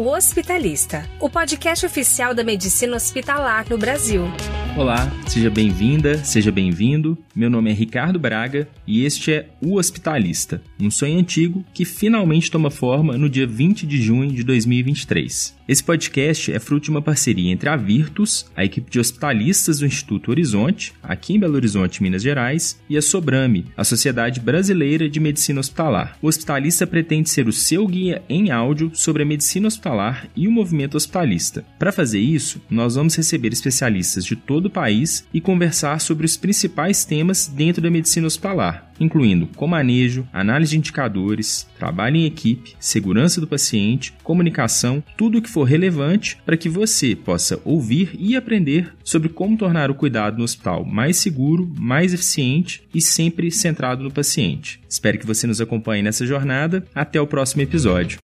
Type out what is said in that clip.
O Hospitalista, o podcast oficial da medicina hospitalar no Brasil. Olá, seja bem-vinda, seja bem-vindo. Meu nome é Ricardo Braga e este é O Hospitalista, um sonho antigo que finalmente toma forma no dia 20 de junho de 2023. Esse podcast é fruto de uma parceria entre a Virtus, a equipe de hospitalistas do Instituto Horizonte, aqui em Belo Horizonte, Minas Gerais, e a Sobrame, a Sociedade Brasileira de Medicina Hospitalar. O Hospitalista pretende ser o seu guia em áudio sobre a medicina hospitalar e o movimento hospitalista. Para fazer isso, nós vamos receber especialistas de todo o país e conversar sobre os principais temas dentro da medicina hospitalar, incluindo comanejo, análise de indicadores, trabalho em equipe, segurança do paciente, comunicação, tudo o que for relevante para que você possa ouvir e aprender sobre como tornar o cuidado no hospital mais seguro, mais eficiente e sempre centrado no paciente. Espero que você nos acompanhe nessa jornada. Até o próximo episódio.